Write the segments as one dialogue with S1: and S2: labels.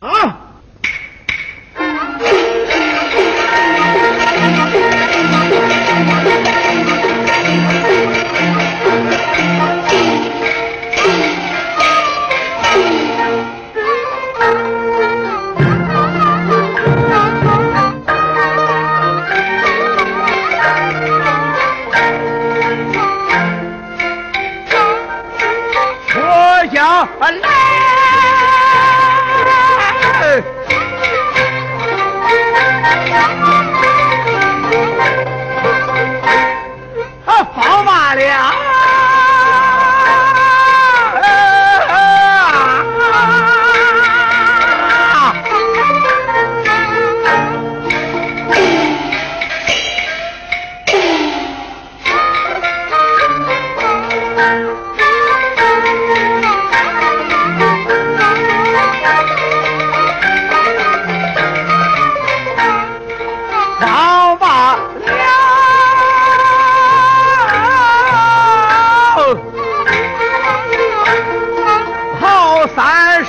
S1: 啊！啊跑马的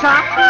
S1: 啥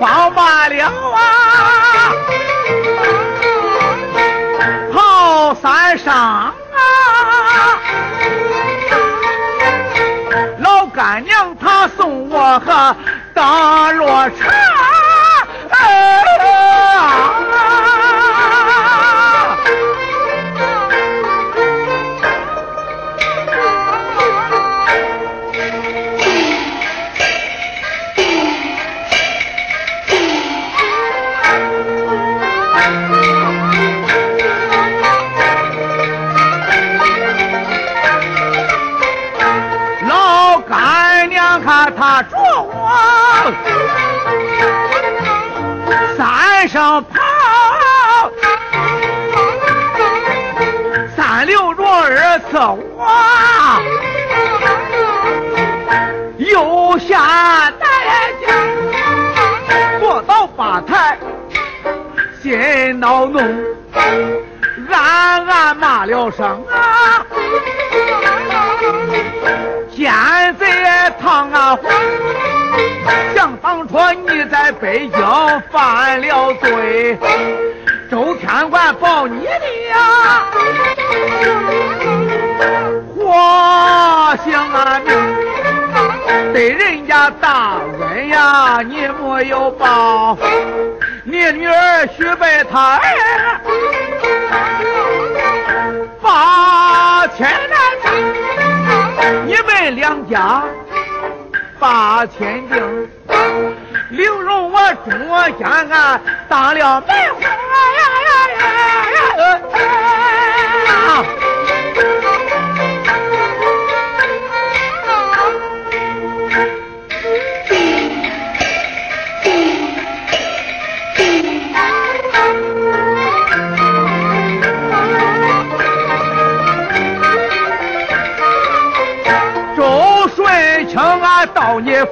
S1: 饱饱了啊。好三上啊。老干娘她送我和大落尘看他捉我三声炮三六着耳次我又下台阶过到八台心恼怒暗暗骂了声啊唐阿虎想当初你在北京犯了罪周天官报你的呀活性啊命对人家大恩呀你没有报你女儿许配他儿八千年你们两家八千兵。刘荣我中间啊当了媒婆呀呀呀呀呀！你说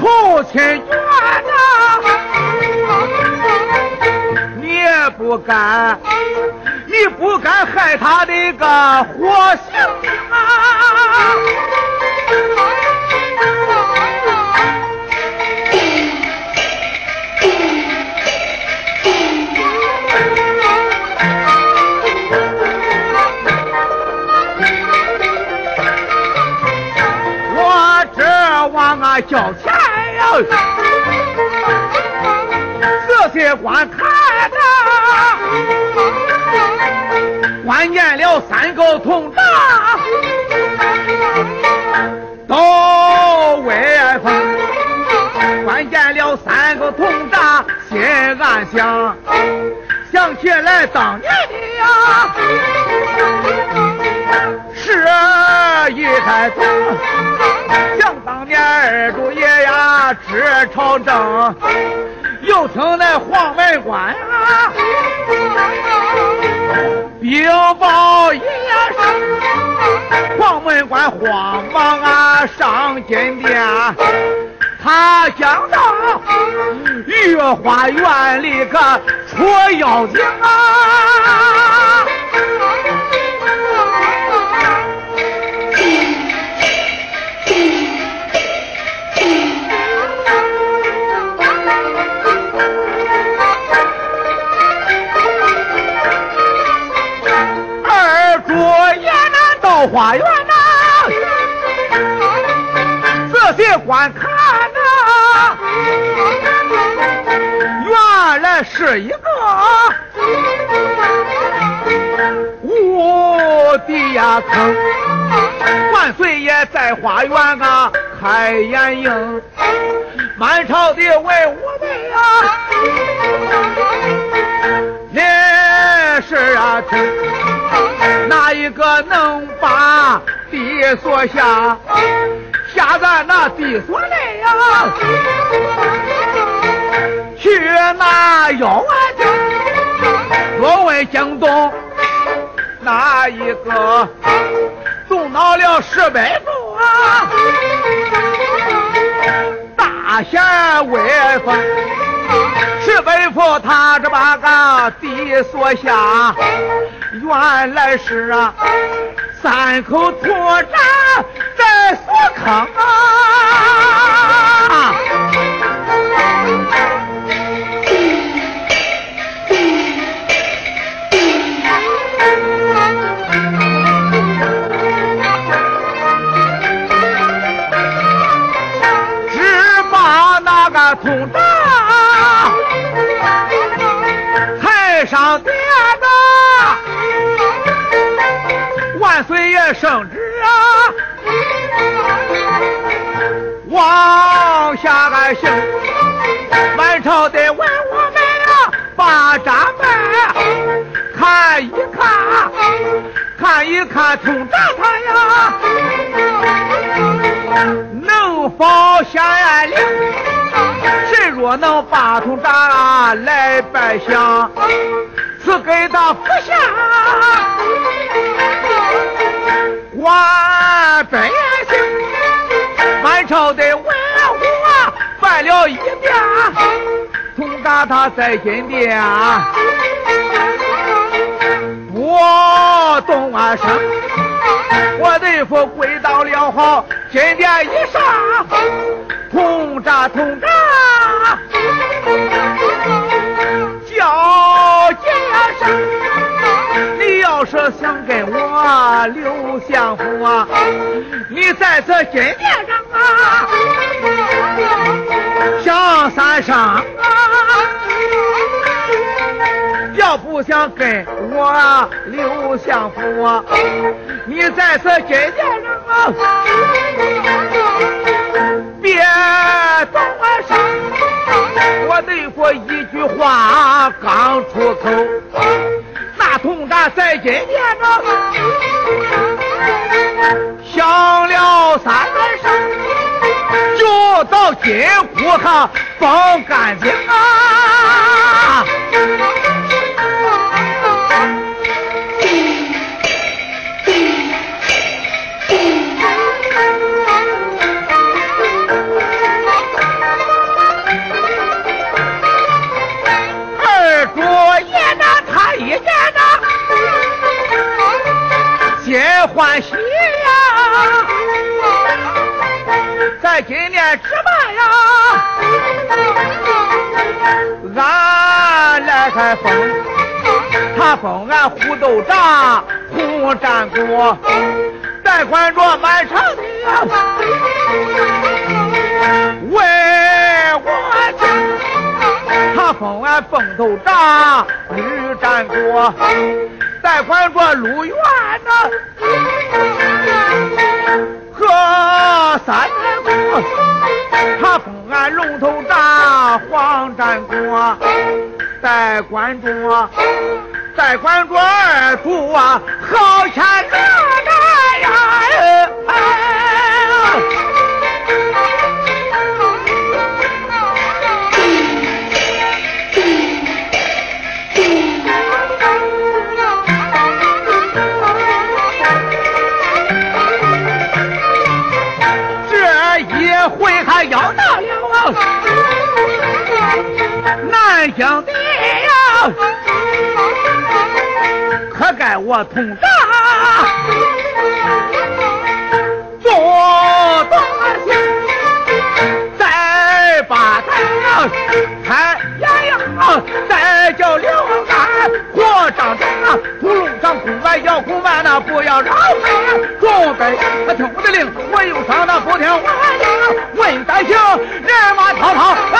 S1: 父亲冤呐你不敢你不敢害他的个活性。叫钱呀、这些官太太关见了三个同志，到外坟关见了三个同志，心暗想，想起来当年的呀、是一台子，二主爷呀治朝政，又听那黄门关啊，禀报一声，黄门关慌忙啊上金殿。他讲到御花园里个出妖精啊，花园呐，仔细观看呐。原来是一个无底呀坑，万岁爷在花园啊开眼营，满朝的文武们呀，也是啊听，哪一个能把地锁下？下在那地锁内呀，去那妖丸精。若问京东哪一个动恼了石北府啊？大贤威风，石北府他这把个地锁下，原来是啊。三口土渣在锁坑啊！只把那个土渣往下俺行，满朝的文武们啊，把闸门看一看，看一看通闸他呀，能否下眼灵？谁若能把通闸来拜相，赐给他福下。万百姓，满朝的来，了一遍，通达他在金殿，我动啊声，我的父跪到了好金殿一上，通扎通扎，叫几声。你要是想跟我刘相府啊，你在这金殿，响三声啊！要不想跟我刘相府，你在这金殿上啊，别动声，我对过一句话刚出口。那同扎在金殿上响了三声，就到金库上放干净啊！今年值班呀，俺来开封，他封俺虎斗长、红战国，代管着满城的，为我情，他封俺凤头长、绿战国。再管着路远呐，和三，他封俺龙头大黄战国，再管着，再管着二主啊，好钱哪哪呀！南京的呀，可该我同大做东西，再把他开眼呀，再叫刘安火张张啊，葫芦上空外摇空外那不要扰他，准备他听我的令，我又上那不听话呀，问担行人马滔滔，哎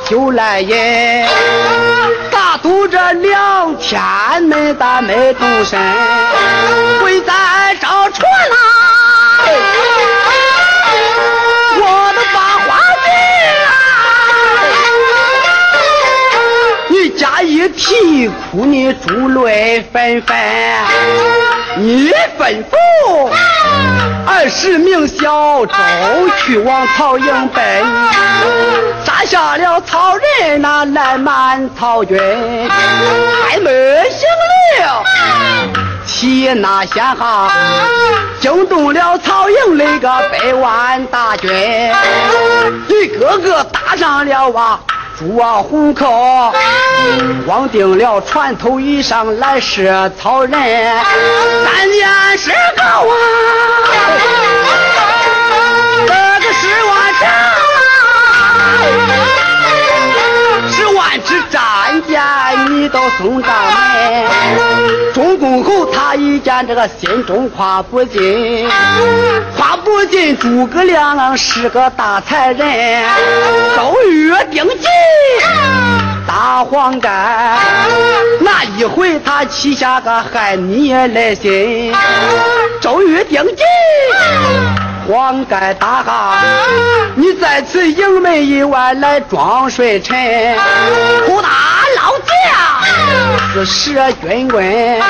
S2: 把酒来饮，打赌这两天没打没动身，会在舟船啊。我的八花镜啊！你家一啼哭，你珠泪纷纷，你吩咐二十名小周去往曹营奔，杀下了曹仁那来满曹军，开门行令。齐那先哈惊动了曹营那个百万大军，一个个打上了啊我糊口忘定了船头一上来是草人三年是个王哥哥是我家你都送上门。中公侯他一见这个心中夸不尽，夸不尽诸葛亮是个大才人，周瑜定计大黄盖，那一回他起下个害你来心，周瑜定计。黄盖大哈，你在此营门以外来装睡臣，苦大老将四十军棍，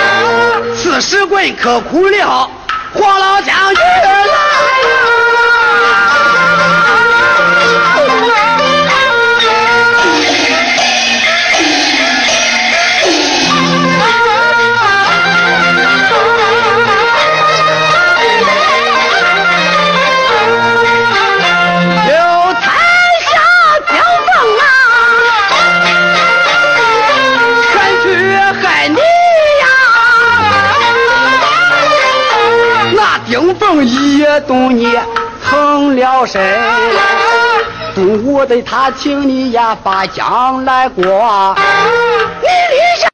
S2: 四十棍可苦了。黄老将军我对他情你呀把将来过。